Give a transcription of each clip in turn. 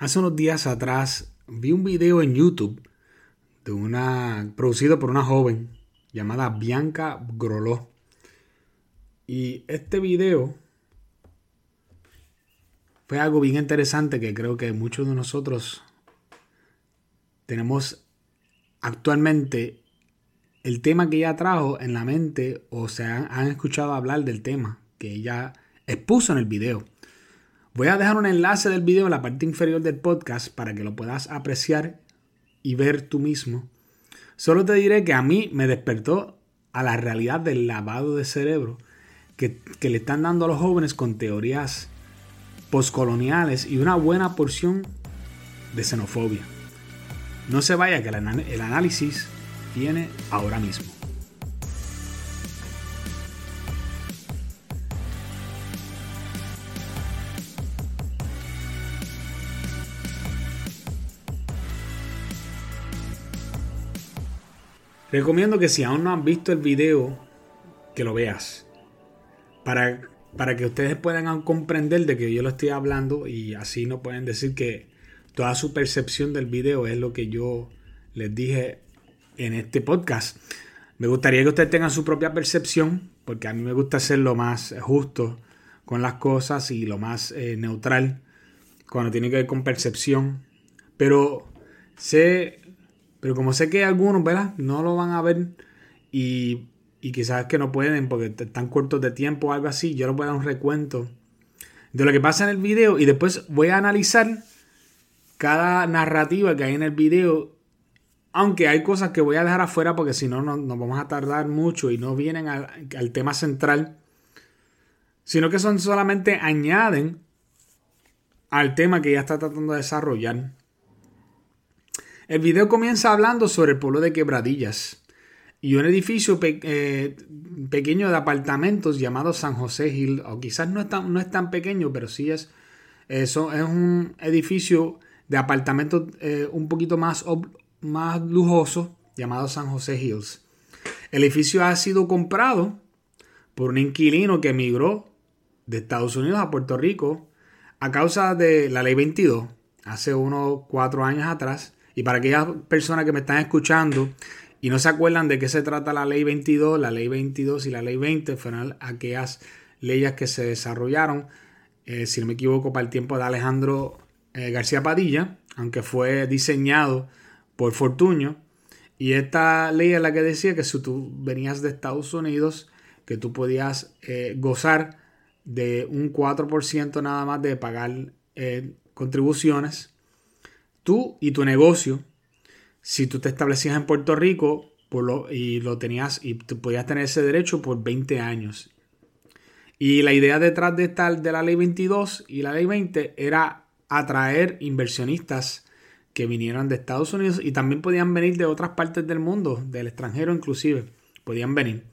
Hace unos días atrás vi un video en YouTube de una producido por una joven llamada Bianca Groló. Y este video fue algo bien interesante que creo que muchos de nosotros tenemos actualmente el tema que ella trajo en la mente o se han, han escuchado hablar del tema que ella expuso en el video. Voy a dejar un enlace del video en la parte inferior del podcast para que lo puedas apreciar y ver tú mismo. Solo te diré que a mí me despertó a la realidad del lavado de cerebro que, le están dando a los jóvenes con teorías postcoloniales y una buena porción de xenofobia. No se vaya que el análisis viene ahora mismo. Recomiendo que si aún no han visto el video, que lo veas. Para, para que ustedes puedan comprender de que yo lo estoy hablando y así no pueden decir que toda su percepción del video es lo que yo les dije en este podcast. Me gustaría que ustedes tengan su propia percepción, porque a mí me gusta ser lo más justo con las cosas y lo más eh, neutral cuando tiene que ver con percepción. Pero sé pero como sé que algunos, ¿verdad? No lo van a ver y, y quizás que no pueden porque están cortos de tiempo o algo así, yo les voy a dar un recuento de lo que pasa en el video y después voy a analizar cada narrativa que hay en el video. Aunque hay cosas que voy a dejar afuera porque si no nos vamos a tardar mucho y no vienen al, al tema central, sino que son solamente añaden al tema que ya está tratando de desarrollar. El video comienza hablando sobre el pueblo de Quebradillas y un edificio eh, pequeño de apartamentos llamado San José Hill, o quizás no es tan, no es tan pequeño, pero sí es, eso, es un edificio de apartamentos eh, un poquito más, más lujoso llamado San José Hills. El edificio ha sido comprado por un inquilino que emigró de Estados Unidos a Puerto Rico a causa de la ley 22 hace unos cuatro años atrás y para aquellas personas que me están escuchando y no se acuerdan de qué se trata la ley 22, la ley 22 y la ley 20 fueron aquellas leyes que se desarrollaron, eh, si no me equivoco, para el tiempo de Alejandro eh, García Padilla, aunque fue diseñado por Fortuño. Y esta ley es la que decía que si tú venías de Estados Unidos, que tú podías eh, gozar de un 4% nada más de pagar contribuciones tú y tu negocio, si tú te establecías en Puerto Rico por lo, y lo tenías y tú podías tener ese derecho por 20 años. Y la idea detrás de, esta, de la ley 22 y la ley 20 era atraer inversionistas que vinieran de Estados Unidos y también podían venir de otras partes del mundo, del extranjero inclusive, podían venir.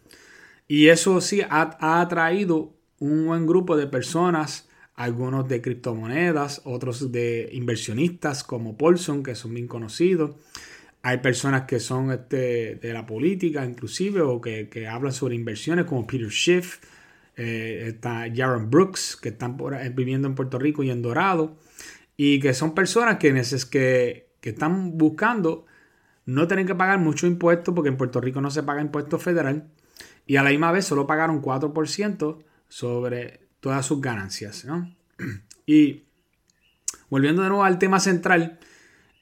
Y eso sí ha, ha atraído un buen grupo de personas algunos de criptomonedas, otros de inversionistas como Paulson, que son bien conocidos. Hay personas que son este, de la política, inclusive, o que, hablan sobre inversiones, como Peter Schiff, eh, está Jaron Brooks, que están eh, viviendo en Puerto Rico y en Dorado, y que son personas que, que, que están buscando no tener que pagar mucho impuesto, porque en Puerto Rico no se paga impuesto federal, y a la misma vez solo pagaron 4% sobre todas sus ganancias. ¿no? Y volviendo de nuevo al tema central,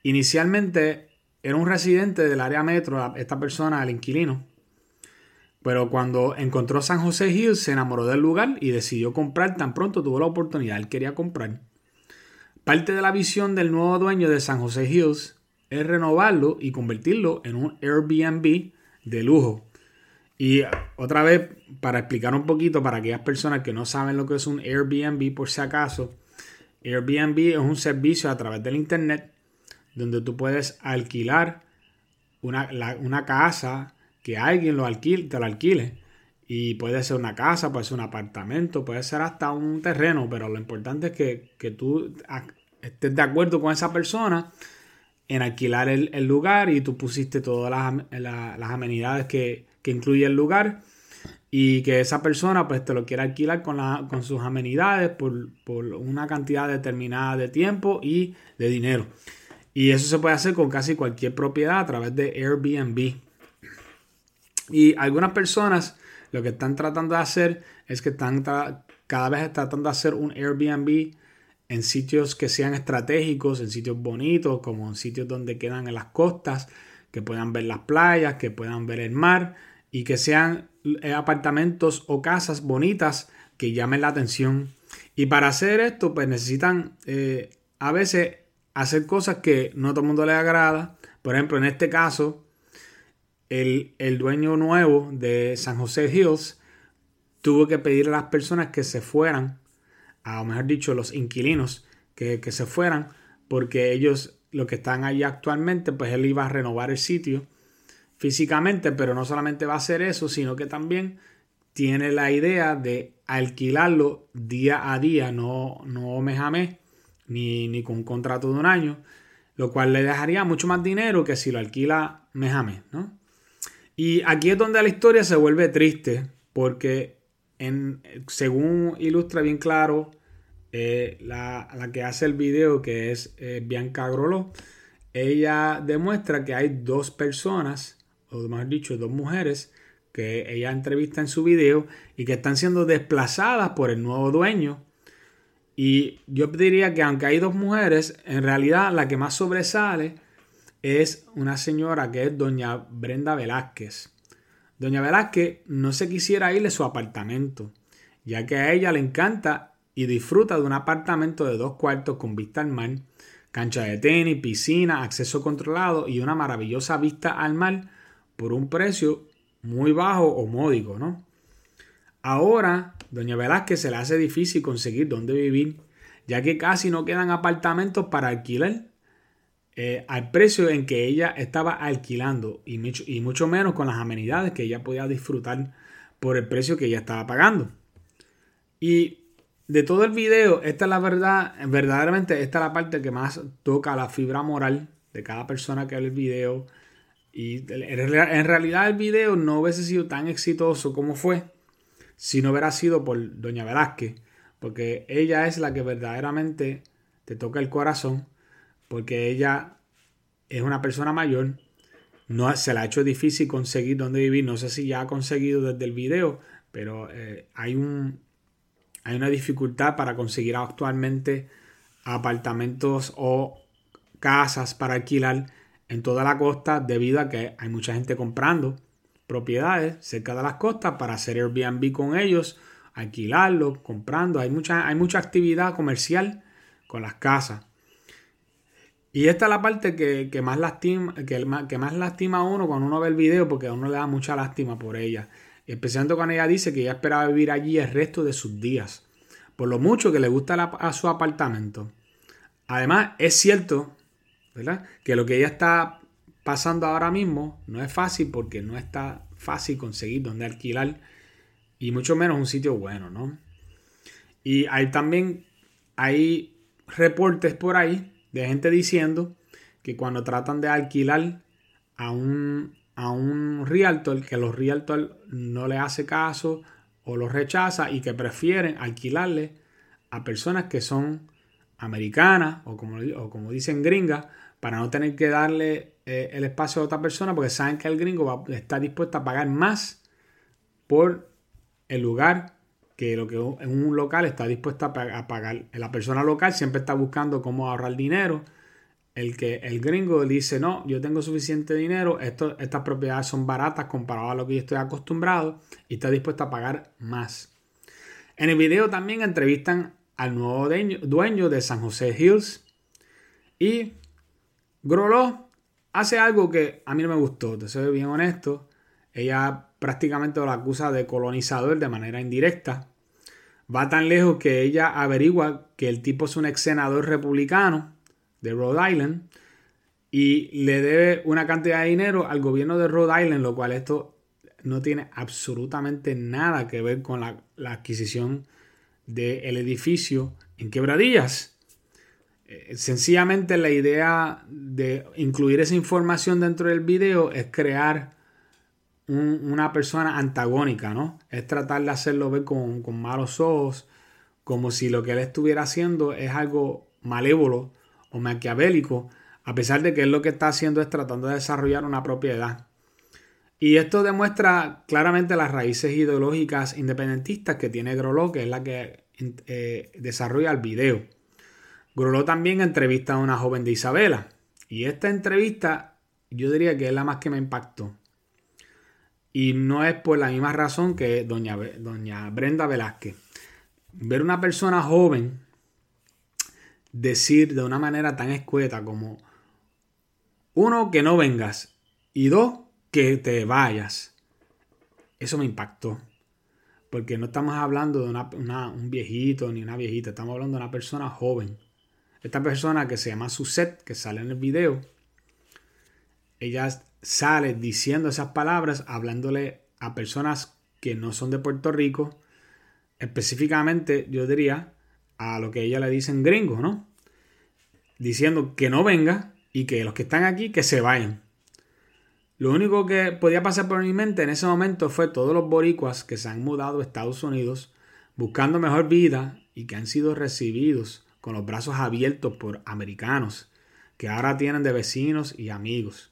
inicialmente era un residente del área metro, esta persona, el inquilino. Pero cuando encontró San José Hills, se enamoró del lugar y decidió comprar tan pronto tuvo la oportunidad. Él quería comprar. Parte de la visión del nuevo dueño de San José Hills es renovarlo y convertirlo en un Airbnb de lujo. Y otra vez, para explicar un poquito para aquellas personas que no saben lo que es un Airbnb por si acaso, Airbnb es un servicio a través del Internet donde tú puedes alquilar una, una casa que alguien lo alquile, te lo alquile. Y puede ser una casa, puede ser un apartamento, puede ser hasta un terreno, pero lo importante es que, que tú estés de acuerdo con esa persona en alquilar el, el lugar y tú pusiste todas las, las amenidades que, que incluye el lugar y que esa persona pues te lo quiera alquilar con, con sus amenidades por, por, una cantidad determinada de tiempo y de dinero. Y eso se puede hacer con casi cualquier propiedad a través de Airbnb. Y algunas personas lo que están tratando de hacer es que están cada vez tratando de hacer un Airbnb en sitios que sean estratégicos, en sitios bonitos, como en sitios donde quedan en las costas, que puedan ver las playas, que puedan ver el mar y que sean eh, apartamentos o casas bonitas que llamen la atención. Y para hacer esto, pues necesitan eh, a veces hacer cosas que no todo el mundo le agrada. Por ejemplo, en este caso, el, el dueño nuevo de San José Hills tuvo que pedir a las personas que se fueran, a mejor dicho, los inquilinos, que, que se fueran, porque ellos, lo que están allí actualmente, pues él iba a renovar el sitio físicamente, pero no solamente va a hacer eso, sino que también tiene la idea de alquilarlo día a día, no, no mes ni, ni con un contrato de un año, lo cual le dejaría mucho más dinero que si lo alquila mes ¿no? Y aquí es donde la historia se vuelve triste, porque en, según ilustra bien claro eh, la, que hace el video, que es eh, Bianca Groló, ella demuestra que hay dos personas o mejor dicho, dos mujeres que ella entrevista en su video y que están siendo desplazadas por el nuevo dueño. Y yo diría que aunque hay dos mujeres, en realidad la que más sobresale es una señora que es doña Brenda Velázquez. Doña Velázquez no se quisiera ir de su apartamento, ya que a ella le encanta y disfruta de un apartamento de dos cuartos con vista al mar, cancha de tenis, piscina, acceso controlado y una maravillosa vista al mar por un precio muy bajo o módico, ¿no? Ahora, doña Velázquez se le hace difícil conseguir dónde vivir, ya que casi no quedan apartamentos para alquilar eh, al precio en que ella estaba alquilando y mucho, y mucho menos con las amenidades que ella podía disfrutar por el precio que ella estaba pagando. Y de todo el video, esta es la verdad, verdaderamente esta es la parte que más toca la fibra moral de cada persona que ve el video y en realidad el video no hubiese sido tan exitoso como fue si no hubiera sido por Doña Velázquez, porque ella es la que verdaderamente te toca el corazón, porque ella es una persona mayor, no se le ha hecho difícil conseguir dónde vivir, no sé si ya ha conseguido desde el video, pero eh, hay un hay una dificultad para conseguir actualmente apartamentos o casas para alquilar en toda la costa debido a que hay mucha gente comprando propiedades cerca de las costas para hacer Airbnb con ellos, alquilarlo, comprando. Hay mucha, hay mucha actividad comercial con las casas. Y esta es la parte que, más lastima, que, que, más lastima a uno cuando uno ve el video porque a uno le da mucha lástima por ella. Especialmente cuando ella dice que ella esperaba vivir allí el resto de sus días. Por lo mucho que le gusta a su apartamento. Además, es cierto que lo que ella está pasando ahora mismo no es fácil porque no está fácil conseguir donde alquilar y mucho menos un sitio bueno, ¿no? Y hay también hay reportes por ahí de gente diciendo que cuando tratan de alquilar a un, a un realtor, que los realtor no le hace caso o los rechaza y que prefieren alquilarle a personas que son americanas o como, o como dicen gringas para no tener que darle eh, el espacio a otra persona porque saben que el gringo está dispuesto a pagar más por el lugar que lo que en un local está dispuesto a, pagar. La persona local siempre está buscando cómo ahorrar dinero. El que el gringo dice, no, yo tengo suficiente dinero, esto, estas propiedades son baratas comparado a lo que yo estoy acostumbrado y está dispuesto a pagar más. En el video también entrevistan al nuevo dueño de San José Hills y Groló hace algo que a mí no me gustó, te soy bien honesto. Ella prácticamente lo acusa de colonizador de manera indirecta. Va tan lejos que ella averigua que el tipo es un ex senador republicano de Rhode Island y le debe una cantidad de dinero al gobierno de Rhode Island, lo cual esto no tiene absolutamente nada que ver con la, adquisición del edificio en Quebradillas. Eh, sencillamente la idea de incluir esa información dentro del video es crear una persona antagónica, ¿no? Es tratar de hacerlo ver con, con malos ojos, como si lo que él estuviera haciendo es algo malévolo o maquiavélico, a pesar de que él lo que está haciendo es tratando de desarrollar una propiedad. Y esto demuestra claramente las raíces ideológicas independentistas que tiene Groló, que es la que eh, desarrolla el video. Groló también entrevista a una joven de Isabela. Y esta entrevista yo diría que es la más que me impactó. Y no es por la misma razón que doña, doña Brenda Velázquez. Ver una persona joven decir de una manera tan escueta como, uno, que no vengas y dos, que te vayas. Eso me impactó. Porque no estamos hablando de un viejito ni una viejita, estamos hablando de una persona joven. Esta persona que se llama Suset, que sale en el video, ella sale diciendo esas palabras, hablándole a personas que no son de Puerto Rico, específicamente yo diría a lo que ella le dicen gringos, ¿no? Diciendo que no venga y que los que están aquí que se vayan. Lo único que podía pasar por mi mente en ese momento fue todos los boricuas que se han mudado a Estados Unidos buscando mejor vida y que han sido recibidos con los brazos abiertos por americanos que ahora tienen de vecinos y amigos.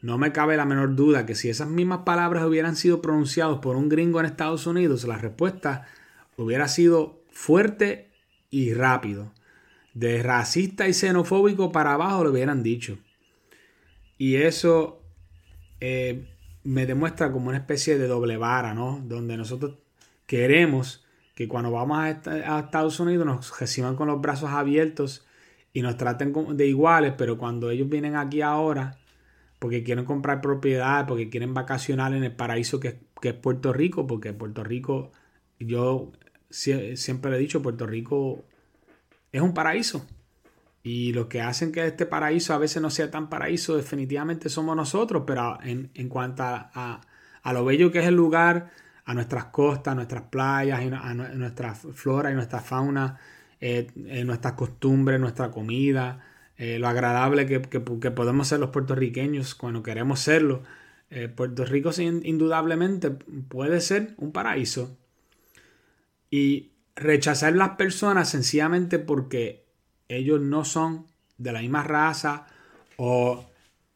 No me cabe la menor duda que si esas mismas palabras hubieran sido pronunciadas por un gringo en Estados Unidos, la respuesta hubiera sido fuerte y rápido de racista y xenofóbico para abajo lo hubieran dicho. Y eso eh, me demuestra como una especie de doble vara, ¿no? Donde nosotros queremos que cuando vamos a, Estados Unidos nos reciban con los brazos abiertos y nos traten de iguales, pero cuando ellos vienen aquí ahora porque quieren comprar propiedad, porque quieren vacacionar en el paraíso que, es Puerto Rico, porque Puerto Rico, yo siempre le he dicho, Puerto Rico es un paraíso. Y lo que hacen que este paraíso a veces no sea tan paraíso definitivamente somos nosotros, pero en, cuanto a, lo bello que es el lugar, a nuestras costas, a nuestras playas, a nuestra flora y nuestra fauna, eh, eh, nuestras costumbres, nuestra comida, eh, lo agradable que, podemos ser los puertorriqueños cuando queremos serlo. Puerto Rico indudablemente puede ser un paraíso. Y rechazar las personas sencillamente porque ellos no son de la misma raza o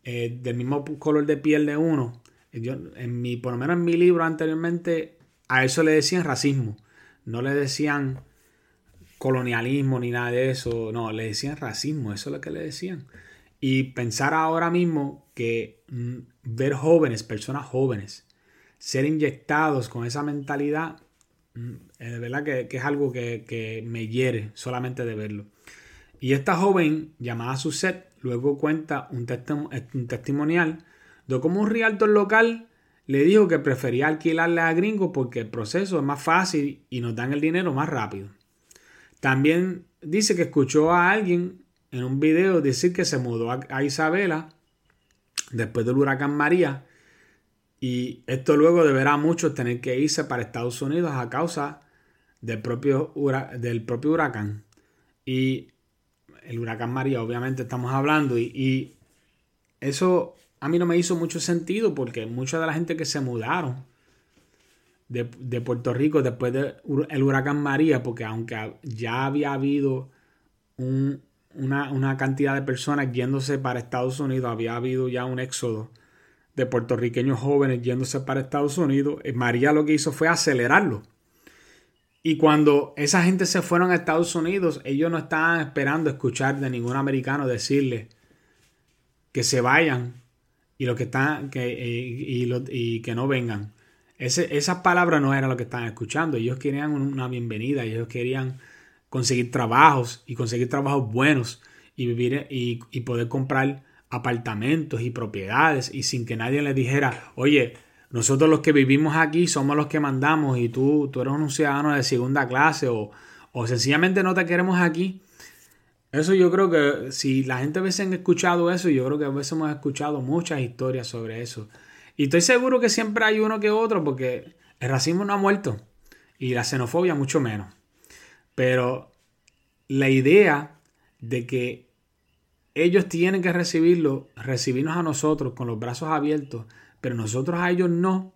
del mismo color de piel de uno. Yo, en mi, por lo menos en mi libro anteriormente, a eso le decían racismo. No le decían colonialismo ni nada de eso. No, le decían racismo. Eso es lo que le decían. Y pensar ahora mismo que mm, ver jóvenes, personas jóvenes, ser inyectados con esa mentalidad Mm, de verdad que, es algo que, me hiere solamente de verlo. Y esta joven, llamada Suset, luego cuenta un, testimonial de cómo un realtor local le dijo que prefería alquilarle a gringos porque el proceso es más fácil y nos dan el dinero más rápido. También dice que escuchó a alguien en un video decir que se mudó a Isabela después del huracán María y esto luego de ver a muchos tener que irse para Estados Unidos a causa del propio, del propio huracán. Y el huracán María, obviamente estamos hablando, y, eso a mí no me hizo mucho sentido porque mucha de la gente que se mudaron de, Puerto Rico después del huracán María, porque aunque ya había habido una, una cantidad de personas yéndose para Estados Unidos, había habido ya un éxodo de puertorriqueños jóvenes yéndose para Estados Unidos, eh, María lo que hizo fue acelerarlo. Y cuando esa gente se fueron a Estados Unidos, ellos no estaban esperando escuchar de ningún americano decirle que se vayan y lo que están que, eh, y, que no vengan. Esas palabras no eran lo que estaban escuchando. Ellos querían una bienvenida, ellos querían conseguir trabajos y conseguir trabajos buenos y vivir y, y poder comprar apartamentos y propiedades y sin que nadie les dijera, oye, nosotros los que vivimos aquí somos los que mandamos y tú, tú eres un ciudadano de segunda clase o, o sencillamente no te queremos aquí. Eso yo creo que si la gente a veces ha escuchado eso, yo creo que a veces hemos escuchado muchas historias sobre eso. Y estoy seguro que siempre hay uno que otro porque el racismo no ha muerto y la xenofobia mucho menos. Pero la idea de que ellos tienen que recibirlo, recibirnos a nosotros con los brazos abiertos pero nosotros a ellos no,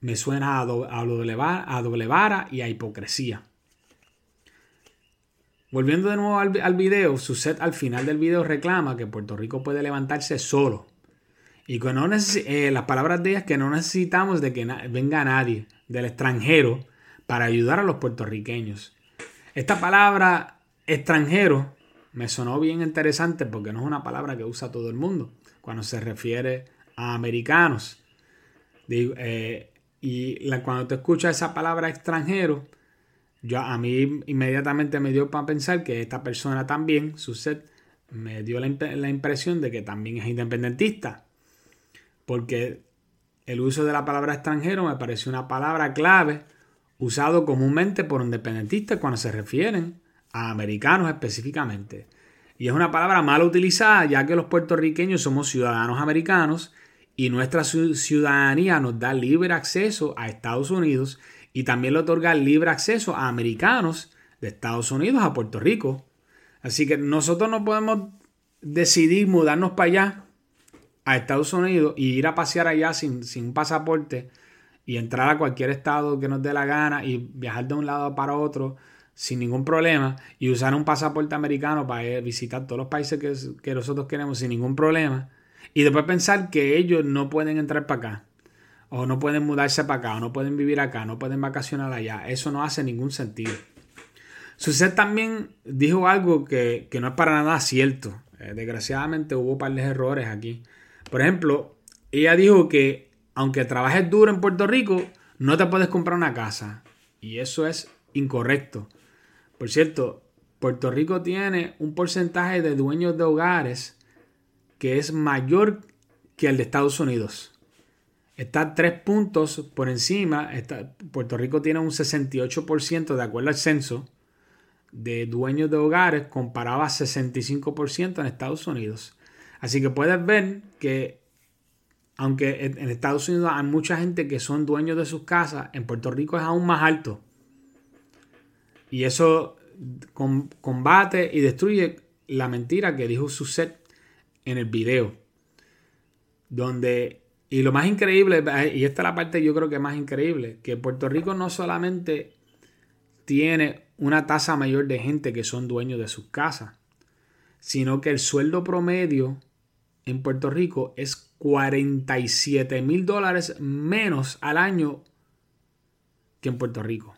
me suena a, doble, a doble vara y a hipocresía. Volviendo de nuevo al, al video, set al final del video reclama que Puerto Rico puede levantarse solo. Y que no eh, las palabras de ella es que no necesitamos de que venga nadie del extranjero para ayudar a los puertorriqueños. Esta palabra extranjero me sonó bien interesante porque no es una palabra que usa todo el mundo cuando se refiere a americanos. Eh, y cuando te escuchas esa palabra extranjero, yo, a mí inmediatamente me dio para pensar que esta persona también, su set, me dio la, la impresión de que también es independentista. Porque el uso de la palabra extranjero me pareció una palabra clave usado comúnmente por independentistas cuando se refieren a americanos específicamente. Y es una palabra mal utilizada ya que los puertorriqueños somos ciudadanos americanos y nuestra ciudadanía nos da libre acceso a Estados Unidos y también le otorga libre acceso a americanos de Estados Unidos a Puerto Rico. Así que nosotros no podemos decidir mudarnos para allá, a Estados Unidos, y ir a pasear allá sin, sin pasaporte y entrar a cualquier estado que nos dé la gana y viajar de un lado para otro sin ningún problema y usar un pasaporte americano para visitar todos los países que, que nosotros queremos sin ningún problema. Y después pensar que ellos no pueden entrar para acá o no pueden mudarse para acá, o no pueden vivir acá, no pueden vacacionar allá. Eso no hace ningún sentido. Suced también dijo algo que, no es para nada cierto. Eh, desgraciadamente hubo un par de errores aquí. Por ejemplo, ella dijo que aunque trabajes duro en Puerto Rico, no te puedes comprar una casa. Y eso es incorrecto. Por cierto, Puerto Rico tiene un porcentaje de dueños de hogares que es mayor que el de Estados Unidos. Está tres puntos por encima. Puerto Rico tiene un 68% de acuerdo al censo de dueños de hogares comparado a 65% en Estados Unidos. Así que puedes ver que aunque en Estados Unidos hay mucha gente que son dueños de sus casas, en Puerto Rico es aún más alto. Y eso combate y destruye la mentira que dijo Suset en el video. Donde y lo más increíble, y esta es la parte yo creo que más increíble, que Puerto Rico no solamente tiene una tasa mayor de gente que son dueños de sus casas, sino que el sueldo promedio en Puerto Rico es 47 mil dólares menos al año que en Puerto Rico.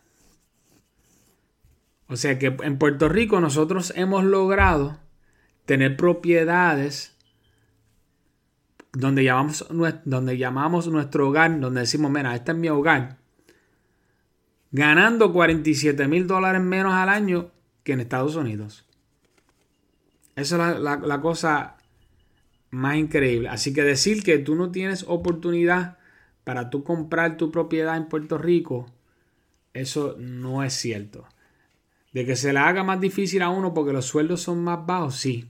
O sea que en Puerto Rico nosotros hemos logrado tener propiedades donde llamamos, donde llamamos nuestro hogar, donde decimos, mira, este es mi hogar, ganando 47 mil dólares menos al año que en Estados Unidos. Esa es la, cosa más increíble. Así que decir que tú no tienes oportunidad para tú comprar tu propiedad en Puerto Rico, eso no es cierto. De que se le haga más difícil a uno porque los sueldos son más bajos, sí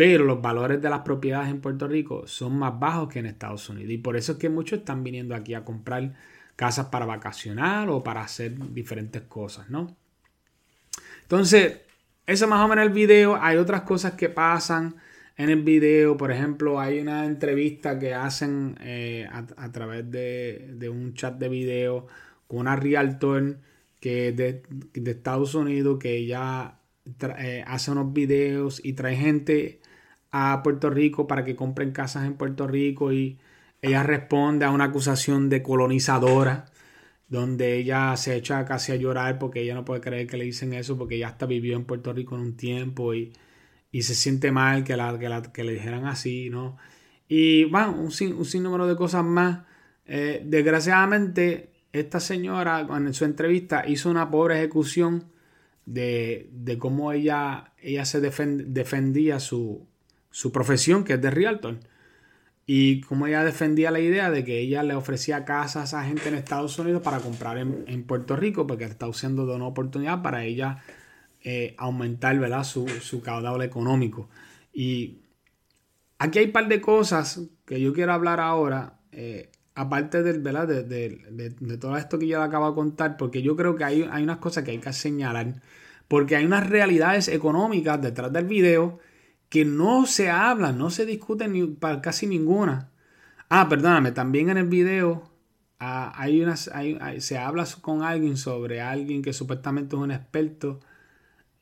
pero los valores de las propiedades en Puerto Rico son más bajos que en Estados Unidos. Y por eso es que muchos están viniendo aquí a comprar casas para vacacionar o para hacer diferentes cosas, ¿no? Entonces, eso más o menos el video. Hay otras cosas que pasan en el video. Por ejemplo, hay una entrevista que hacen eh, a, través de, un chat de video con una realtor que de, de Estados Unidos que ella eh, hace unos videos y trae gente a Puerto Rico para que compren casas en Puerto Rico y ella responde a una acusación de colonizadora donde ella se echa casi a llorar porque ella no puede creer que le dicen eso porque ella hasta vivió en Puerto Rico en un tiempo y, se siente mal que, la, que, le dijeran así, ¿no? Y bueno, un, un sinnúmero de cosas más. Eh, desgraciadamente, esta señora en su entrevista hizo una pobre ejecución de, cómo ella, ella se defendía su, su profesión, que es de realtor. Y como ella defendía la idea de que ella le ofrecía casas a gente en Estados Unidos para comprar en, Puerto Rico, porque está usando de una oportunidad para ella eh, aumentar ¿verdad? Su, su caudal económico. Y aquí hay un par de cosas que yo quiero hablar ahora, eh, aparte del, ¿verdad? De, de, todo esto que yo le acabo de contar, porque yo creo que hay, hay unas cosas que hay que señalar, porque hay unas realidades económicas detrás del video que no se hablan, no se discuten ni, para casi ninguna. Ah, perdóname, también en el video ah, hay unas, se habla con alguien sobre alguien que supuestamente es un experto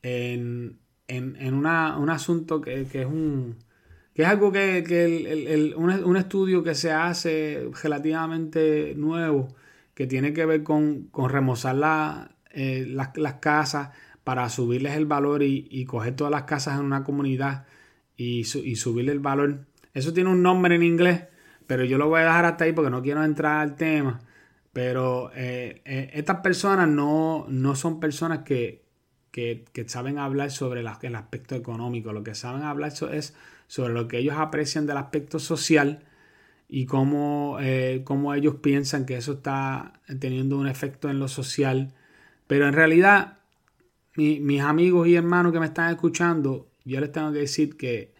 en, un asunto que, es un que es algo que, un, estudio que se hace relativamente nuevo que tiene que ver con, con remozar eh, las, casas para subirles el valor y, coger todas las casas en una comunidad y, y subirle el valor. Eso tiene un nombre en inglés, pero yo lo voy a dejar hasta ahí porque no quiero entrar al tema. Pero eh, eh, estas personas no, no son personas que, saben hablar sobre el aspecto económico. Lo que saben hablar es sobre lo que ellos aprecian del aspecto social y cómo, eh, cómo ellos piensan que eso está teniendo un efecto en lo social. Pero en realidad, mis amigos y hermanos que me están escuchando, yo les tengo que decir que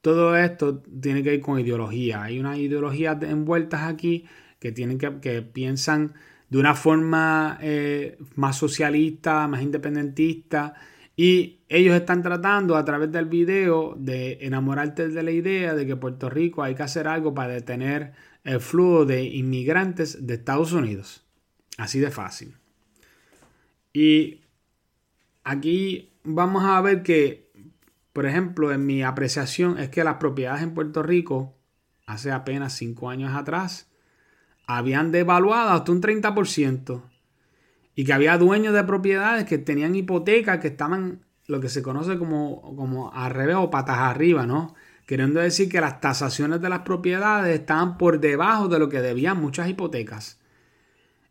todo esto tiene que ver con ideología. Hay unas ideologías envueltas aquí que tienen que, que piensan de una forma eh, más socialista, más independentista. Y ellos están tratando a través del video de enamorarte de la idea de que Puerto Rico hay que hacer algo para detener el flujo de inmigrantes de Estados Unidos. Así de fácil. Y aquí vamos a ver que por ejemplo, en mi apreciación es que las propiedades en Puerto Rico, hace apenas cinco años atrás, habían devaluado hasta un 30%. Y que había dueños de propiedades que tenían hipotecas que estaban lo que se conoce como, como al revés o patas arriba, ¿no? Queriendo decir que las tasaciones de las propiedades estaban por debajo de lo que debían muchas hipotecas.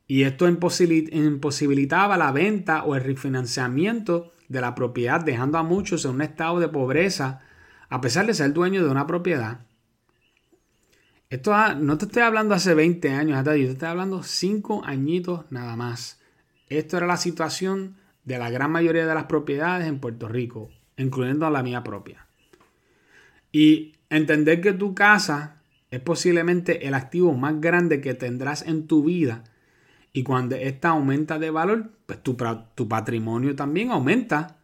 Y esto imposibilitaba la venta o el refinanciamiento de la propiedad, dejando a muchos en un estado de pobreza, a pesar de ser dueño de una propiedad. Esto no te estoy hablando hace 20 años, yo te estoy hablando 5 añitos nada más. Esto era la situación de la gran mayoría de las propiedades en Puerto Rico, incluyendo la mía propia. Y entender que tu casa es posiblemente el activo más grande que tendrás en tu vida y cuando esta aumenta de valor, pues tu, tu patrimonio también aumenta.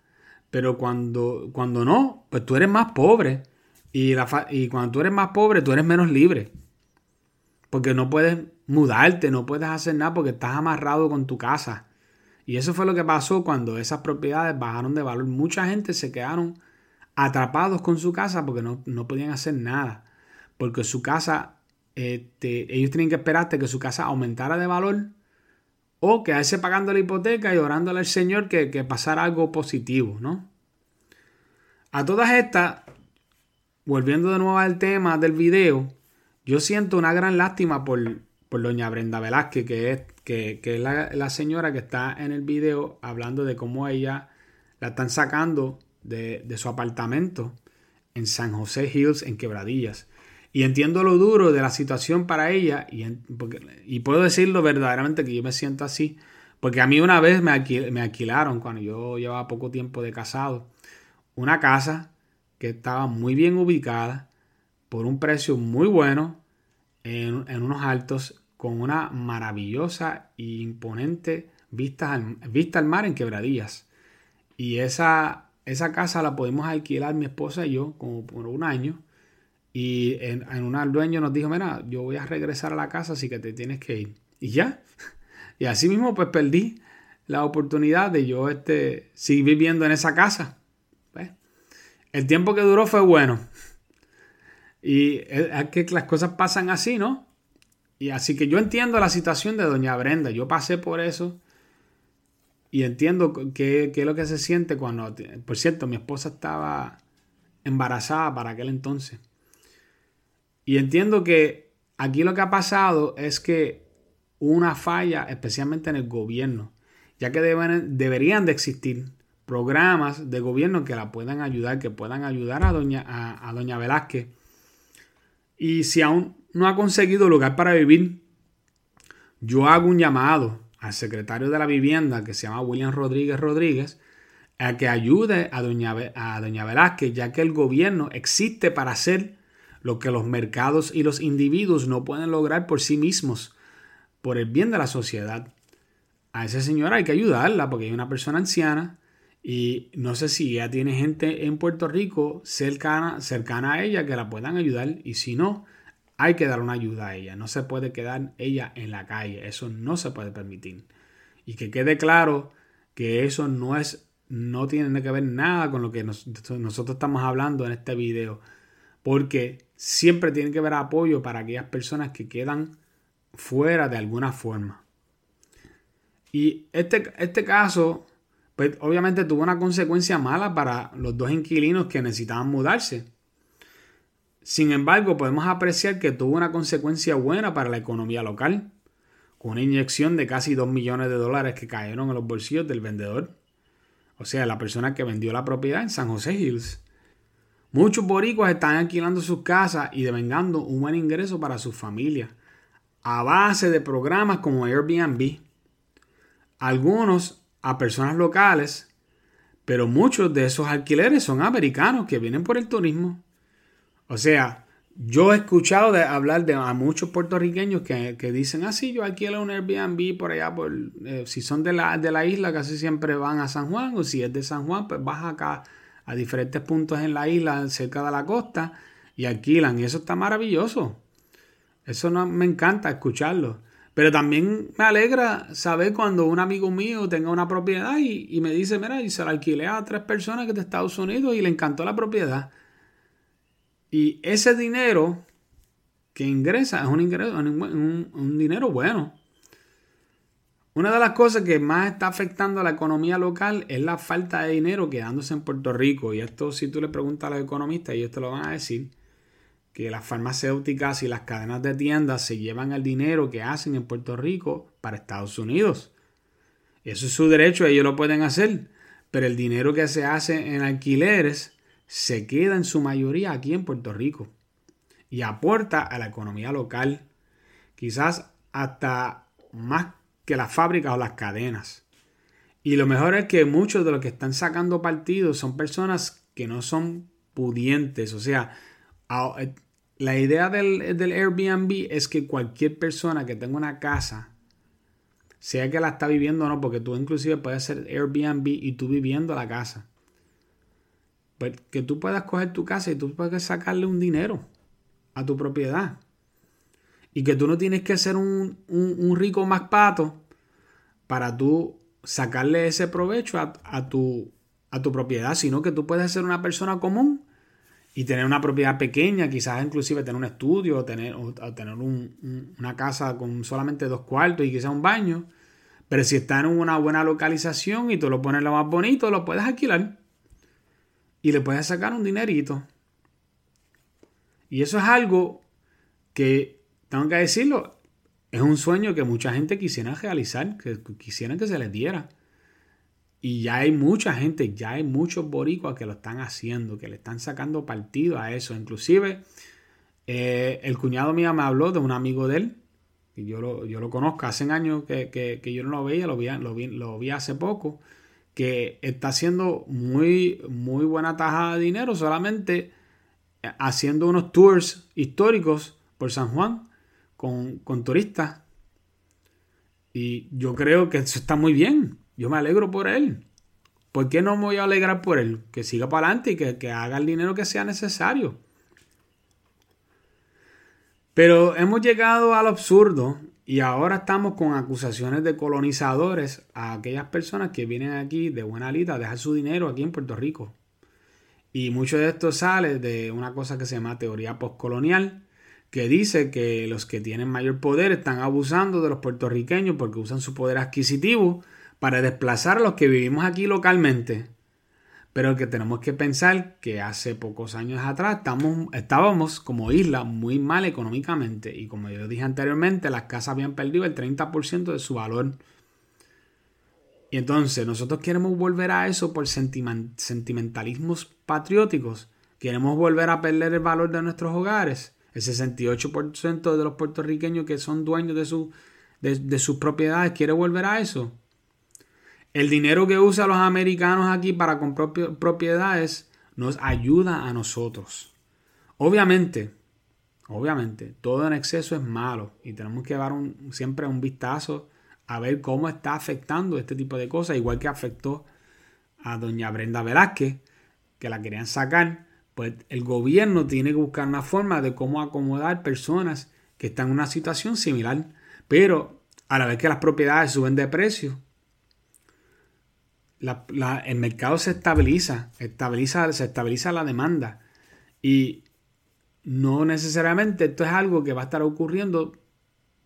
Pero cuando, cuando no, pues tú eres más pobre. Y, y cuando tú eres más pobre, tú eres menos libre. Porque no puedes mudarte, no puedes hacer nada porque estás amarrado con tu casa. Y eso fue lo que pasó cuando esas propiedades bajaron de valor. Mucha gente se quedaron atrapados con su casa porque no, podían hacer nada. Porque su casa, este, ellos tenían que esperar que su casa aumentara de valor o quedarse pagando la hipoteca y orándole al Señor que, pasara algo positivo, ¿no? A todas estas, volviendo de nuevo al tema del video, yo siento una gran lástima por, doña Brenda Velázquez, que es, que, es la, señora que está en el video hablando de cómo ella la están sacando de, de su apartamento en San José Hills, en Quebradillas. Y entiendo lo duro de la situación para ella y, puedo decirlo verdaderamente que yo me siento así. Porque a mí una vez me, me alquilaron, cuando yo llevaba poco tiempo de casado, una casa que estaba muy bien ubicada, por un precio muy bueno, en, unos altos, con una maravillosa e imponente vista al, vista al mar en quebradillas. Y esa, esa casa la pudimos alquilar mi esposa y yo como por un año y en, en una el dueño nos dijo, mira, yo voy a regresar a la casa, así que te tienes que ir. Y ya. Y así mismo pues perdí la oportunidad de yo este, seguir viviendo en esa casa. El tiempo que duró fue bueno. Y es que las cosas pasan así, ¿no? Y así que yo entiendo la situación de doña Brenda. Yo pasé por eso. Y entiendo qué, qué es lo que se siente cuando... Por cierto, mi esposa estaba embarazada para aquel entonces. Y entiendo que aquí lo que ha pasado es que una falla, especialmente en el gobierno, ya que deberían de existir programas de gobierno que la puedan ayudar, que puedan ayudar a doña, a, doña Velázquez. Y si aún no ha conseguido lugar para vivir, yo hago un llamado al secretario de la vivienda que se llama William Rodríguez Rodríguez a que ayude a doña, a doña Velázquez, ya que el gobierno existe para hacer lo que los mercados y los individuos no pueden lograr por sí mismos, por el bien de la sociedad. A esa señora hay que ayudarla porque es una persona anciana y no sé si ya tiene gente en Puerto Rico cercana, cercana a ella que la puedan ayudar y si no, hay que dar una ayuda a ella. No se puede quedar ella en la calle. Eso no se puede permitir. Y que quede claro que eso no es, no tiene que ver nada con lo que nosotros estamos hablando en este video. Porque siempre tiene que haber apoyo para aquellas personas que quedan fuera de alguna forma. Y este, este caso, pues obviamente tuvo una consecuencia mala para los dos inquilinos que necesitaban mudarse. Sin embargo, podemos apreciar que tuvo una consecuencia buena para la economía local, con una inyección de casi 2 millones de dólares que cayeron en los bolsillos del vendedor, o sea, la persona que vendió la propiedad en San José Hills. Muchos boricuas están alquilando sus casas y devengando un buen ingreso para sus familias, a base de programas como Airbnb. Algunos a personas locales, pero muchos de esos alquileres son americanos que vienen por el turismo. O sea, yo he escuchado de hablar de a muchos puertorriqueños que, dicen, ah, yo alquilo un Airbnb por allá, por, eh, si son de la, de la isla, casi siempre van a San Juan, o si es de San Juan, pues vas acá a diferentes puntos en la isla, cerca de la costa, y alquilan, y eso está maravilloso. Eso no, me encanta escucharlo. Pero también me alegra saber cuando un amigo mío tenga una propiedad y, me dice, mira, y se la alquilé a tres personas que de Estados Unidos y le encantó la propiedad. Y ese dinero que ingresa es un, ingreso, un, dinero bueno. Una de las cosas que más está afectando a la economía local es la falta de dinero quedándose en Puerto Rico. Y esto si tú le preguntas a los economistas, ellos te lo van a decir, que las farmacéuticas y las cadenas de tiendas se llevan el dinero que hacen en Puerto Rico para Estados Unidos. Eso es su derecho, ellos lo pueden hacer. Pero el dinero que se hace en alquileres se queda en su mayoría aquí en Puerto Rico y aporta a la economía local, quizás hasta más que las fábricas o las cadenas. Y lo mejor es que muchos de los que están sacando partido son personas que no son pudientes. O sea, eh, la idea del, del, Airbnb es que cualquier persona que tenga una casa, sea que la está viviendo o no, porque tú inclusive puedes hacer Airbnb y tú viviendo la casa. Pues, que tú puedas coger tu casa y tú puedas sacarle un dinero a tu propiedad. Y que tú no tienes que ser un, rico más pato para tú sacarle ese provecho a, tu, a tu propiedad, sino que tú puedes ser una persona común y tener una propiedad pequeña, quizás inclusive tener un estudio o tener, tener una casa con solamente dos cuartos y quizás un baño. Pero si está en una buena localización y tú lo pones lo más bonito, lo puedes alquilar y le puedes sacar un dinerito. Y eso es algo que, tengo que decirlo, es un sueño que mucha gente quisiera realizar, que quisieran que se les diera. Y ya hay mucha gente, ya hay muchos boricuas que lo están haciendo, que le están sacando partido a eso. Inclusive, eh, el cuñado mío me habló de un amigo de él, y yo lo, yo lo conozco, hace años que, yo no lo veía, lo vi, lo vi, hace poco que está haciendo muy, muy buena taja de dinero solamente haciendo unos tours históricos por San Juan con, con turistas. Y yo creo que eso está muy bien. Yo me alegro por él. ¿Por qué no me voy a alegrar por él? Que siga para adelante y que, que haga el dinero que sea necesario. Pero hemos llegado al absurdo y ahora estamos con acusaciones de colonizadores a aquellas personas que vienen aquí de buena lita a dejar su dinero aquí en Puerto Rico. Y mucho de esto sale de una cosa que se llama teoría postcolonial, que dice que los que tienen mayor poder están abusando de los puertorriqueños porque usan su poder adquisitivo para desplazar a los que vivimos aquí localmente pero que tenemos que pensar que hace pocos años atrás estábamos como isla muy mal económicamente y como yo dije anteriormente, las casas habían perdido el 30% de su valor. Y entonces nosotros queremos volver a eso por sentimentalismos patrióticos. Queremos volver a perder el valor de nuestros hogares. El 68% de los puertorriqueños que son dueños de, de, de sus propiedades quiere volver a eso. El dinero que usan los americanos aquí para comprar propiedades nos ayuda a nosotros. Obviamente, obviamente, todo en exceso es malo y tenemos que dar un, siempre un vistazo a ver cómo está afectando este tipo de cosas, igual que afectó a doña Brenda Velázquez, que la querían sacar pues el gobierno tiene que buscar una forma de cómo acomodar personas que están en una situación similar. Pero a la vez que las propiedades suben de precio, el mercado se estabiliza, estabiliza, se estabiliza la demanda. Y no necesariamente esto es algo que va a estar ocurriendo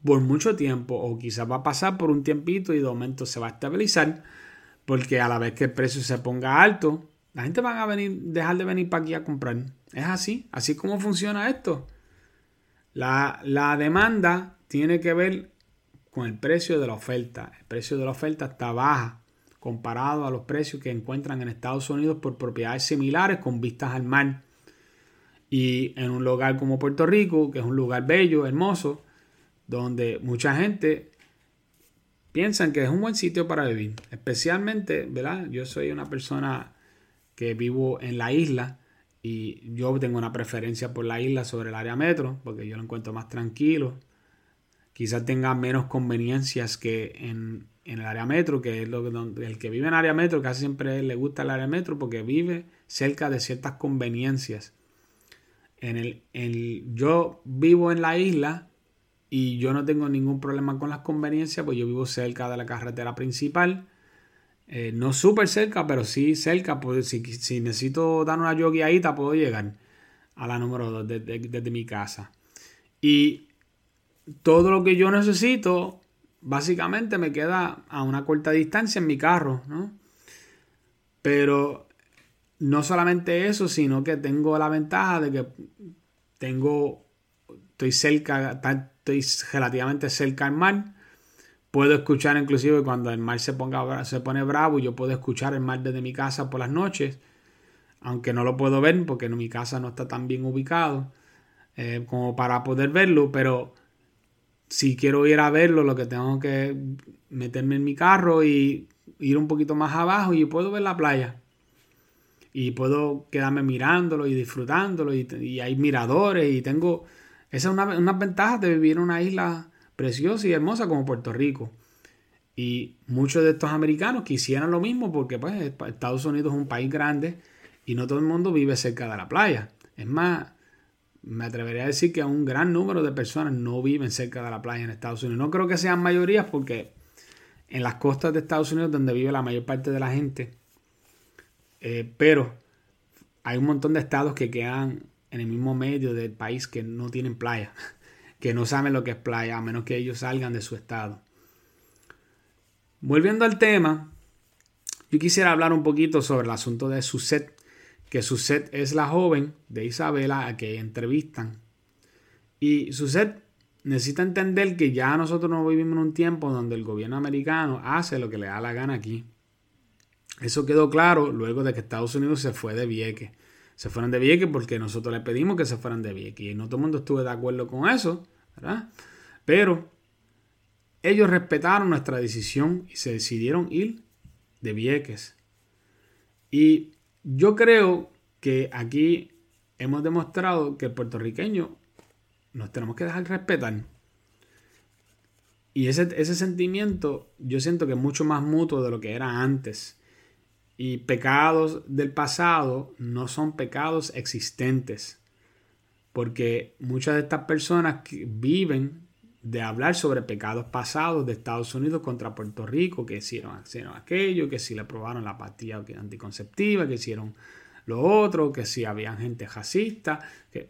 por mucho tiempo o quizás va a pasar por un tiempito y de momento se va a estabilizar porque a la vez que el precio se ponga alto, la gente va a venir, dejar de venir para aquí a comprar. Es así, así como funciona esto. La, la demanda tiene que ver con el precio de la oferta. El precio de la oferta está baja comparado a los precios que encuentran en Estados Unidos por propiedades similares con vistas al mar. Y en un lugar como Puerto Rico, que es un lugar bello, hermoso, donde mucha gente piensa que es un buen sitio para vivir. Especialmente, ¿verdad? Yo soy una persona que vivo en la isla y yo tengo una preferencia por la isla sobre el área metro, porque yo lo encuentro más tranquilo. Quizás tenga menos conveniencias que en, el área metro, que es lo que, el que vive en área metro casi siempre le gusta el área metro porque vive cerca de ciertas conveniencias en el, yo vivo en la isla y yo no tengo ningún problema con las conveniencias, pues yo vivo cerca de la carretera principal. Eh, no súper cerca, pero sí cerca. Pues, si, si, necesito dar una yogueadita, puedo llegar a la número 2 desde, mi casa. Y todo lo que yo necesito, básicamente me queda a una corta distancia en mi carro, ¿no? Pero no solamente eso, sino que tengo la ventaja de que tengo, estoy cerca, estoy relativamente cerca al mar. Puedo escuchar inclusive cuando el mar se, ponga, se pone bravo, yo puedo escuchar el mar desde mi casa por las noches, aunque no lo puedo ver porque mi casa no está tan bien ubicado eh, como para poder verlo, pero si quiero ir a verlo, lo que tengo que meterme en mi carro y ir un poquito más abajo y puedo ver la playa. Y puedo quedarme mirándolo y disfrutándolo y, hay miradores y tengo... Esa es una, una ventaja de vivir en una isla preciosa y hermosa como Puerto Rico. Y muchos de estos americanos quisieran lo mismo porque pues Estados Unidos es un país grande y no todo el mundo vive cerca de la playa. Es más, me atrevería a decir que un gran número de personas no viven cerca de la playa en Estados Unidos. No creo que sean mayorías porque en las costas de Estados Unidos donde vive la mayor parte de la gente, eh, pero hay un montón de estados que quedan en el mismo medio del país que no tienen playa, que no saben lo que es playa, a menos que ellos salgan de su estado. Volviendo al tema, yo quisiera hablar un poquito sobre el asunto de Suset, que Suset es la joven de Isabela a que entrevistan. Y Suset necesita entender que ya nosotros no vivimos en un tiempo donde el gobierno americano hace lo que le da la gana aquí. Eso quedó claro luego de que Estados Unidos se fue de Vieques. Se fueron de Vieques porque nosotros le pedimos que se fueran de Vieques. Y no todo el mundo estuvo de acuerdo con eso, Pero ellos respetaron nuestra decisión y se decidieron ir de Vieques. Y yo creo que aquí hemos demostrado que el puertorriqueño nos tenemos que dejar respetar. Y ese, ese sentimiento yo siento que es mucho más mutuo de lo que era antes. Y pecados del pasado no son pecados existentes. Porque muchas de estas personas viven de hablar sobre pecados pasados de Estados Unidos contra Puerto Rico, que hicieron, hicieron aquello, que si le aprobaron la pastilla anticonceptiva, que hicieron lo otro, que si había gente racista, que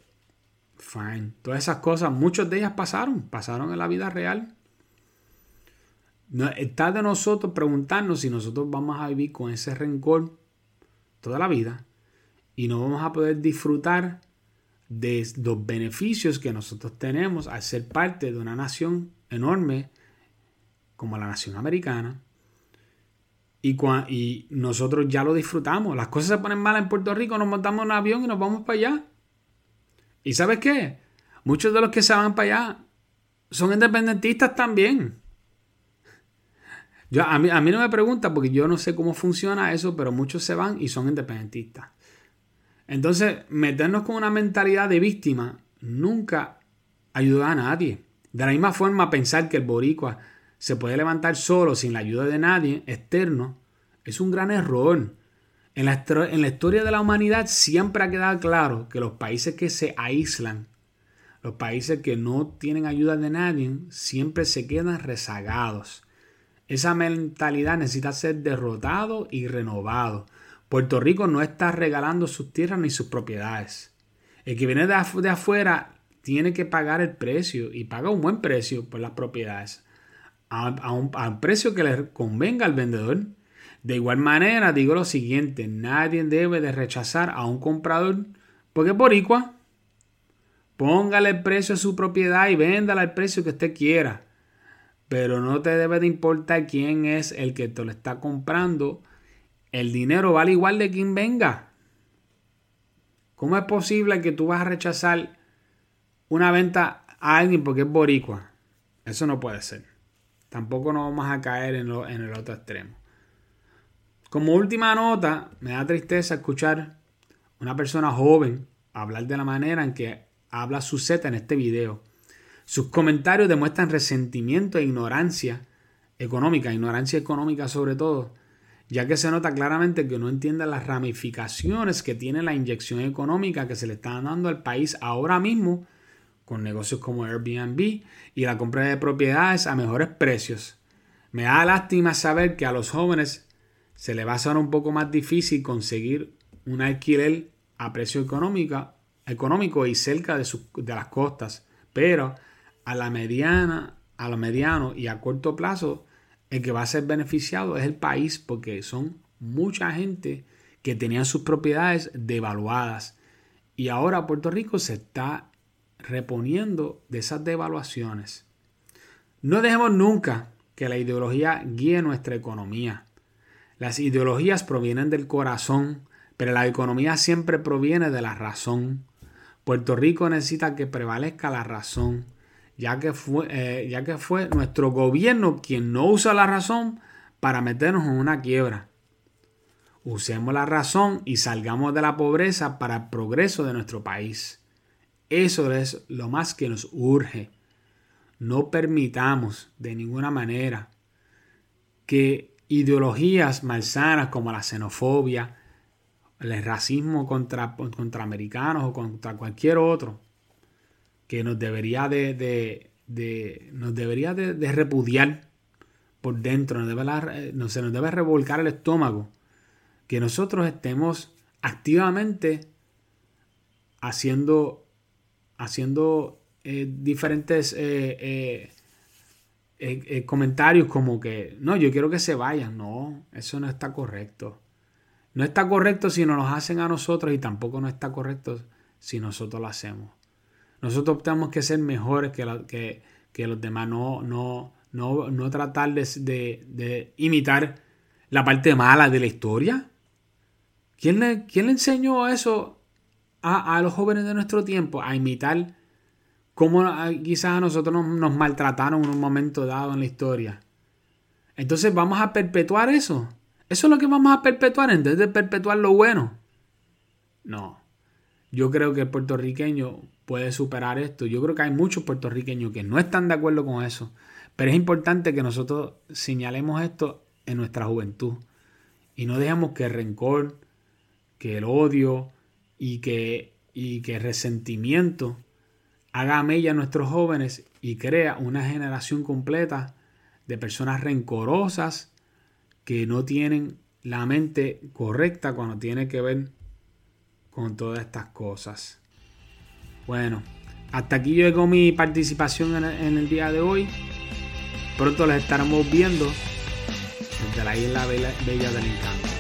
fine. Todas esas cosas, muchas de ellas pasaron, pasaron en la vida real. Está de nosotros preguntarnos si nosotros vamos a vivir con ese rencor toda la vida y no vamos a poder disfrutar de los beneficios que nosotros tenemos al ser parte de una nación enorme como la nación americana. Y, y nosotros ya lo disfrutamos. Las cosas se ponen malas en Puerto Rico, nos montamos en un avión y nos vamos para allá. ¿Y sabes qué? Muchos de los que se van para allá son independentistas también a, mí, a mí no me pregunta porque yo no sé cómo funciona eso, pero muchos se van y son independentistas. Entonces, meternos con una mentalidad de víctima nunca ayuda a nadie. De la misma forma, pensar que el boricua se puede levantar solo sin la ayuda de nadie externo es un gran error. En la, en la historia de la humanidad siempre ha quedado claro que los países que se aíslan, los países que no tienen ayuda de nadie, siempre se quedan rezagados. Esa mentalidad necesita ser derrotado y renovado. Puerto Rico no está regalando sus tierras ni sus propiedades. El que viene de, afuera tiene que pagar el precio y paga un buen precio por las propiedades. A, un, precio que le convenga al vendedor. De igual manera, digo lo siguiente, nadie debe de rechazar a un comprador porque es boricua. Póngale el precio a su propiedad y véndala al precio que usted quiera. Pero no te debe de importar quién es el que te lo está comprando. El dinero vale igual de quien venga. ¿Cómo es posible que tú vas a rechazar una venta a alguien porque es boricua? Eso no puede ser. Tampoco nos vamos a caer en, en el otro extremo. Como última nota, me da tristeza escuchar una persona joven hablar de la manera en que habla su Z en este video. Sus comentarios demuestran resentimiento e ignorancia económica, ignorancia económica sobre todo, ya que se nota claramente que no entiende las ramificaciones que tiene la inyección económica que se le está dando al país ahora mismo con negocios como Airbnb y la compra de propiedades a mejores precios. Me da lástima saber que a los jóvenes se les va a ser un poco más difícil conseguir un alquiler a precio económico, económico y cerca de, de las costas, pero a la mediana, a lo mediano y a corto plazo, el que va a ser beneficiado es el país porque son mucha gente que tenía sus propiedades devaluadas y ahora Puerto Rico se está reponiendo de esas devaluaciones. No dejemos nunca que la ideología guíe nuestra economía. Las ideologías provienen del corazón, pero la economía siempre proviene de la razón. Puerto Rico necesita que prevalezca la razón ya que fue, eh, ya que fue nuestro gobierno quien no usa la razón para meternos en una quiebra. Usemos la razón y salgamos de la pobreza para el progreso de nuestro país. Eso es lo más que nos urge. No permitamos de ninguna manera que ideologías malsanas como la xenofobia, el racismo contra, contra americanos o contra cualquier otro, que nos debería de, nos debería de, repudiar por dentro, nos debe no, se nos debe revolcar el estómago, que nosotros estemos activamente haciendo, haciendo eh, diferentes eh, eh, comentarios como que, no, yo quiero que se vayan, no, eso no está correcto. No está correcto si no nos hacen a nosotros y tampoco no está correcto si nosotros lo hacemos. Nosotros tenemos que ser mejores que, que, los demás, no, no, no, tratar de, imitar la parte mala de la historia. ¿Quién le, quién le enseñó eso a, los jóvenes de nuestro tiempo? A imitar cómo quizás a nosotros nos, nos maltrataron en un momento dado en la historia. Entonces vamos a perpetuar eso. Eso es lo que vamos a perpetuar en vez de perpetuar lo bueno. No. Yo creo que el puertorriqueño puede superar esto. Yo creo que hay muchos puertorriqueños que no están de acuerdo con eso, pero es importante que nosotros señalemos esto en nuestra juventud y no dejemos que el rencor, que el odio y que, y que el resentimiento haga mella a nuestros jóvenes y crea una generación completa de personas rencorosas que no tienen la mente correcta cuando tiene que ver con todas estas cosas. Bueno, hasta aquí llegó mi participación en el, día de hoy. Pronto les estaremos viendo desde la isla Bella del Encanto.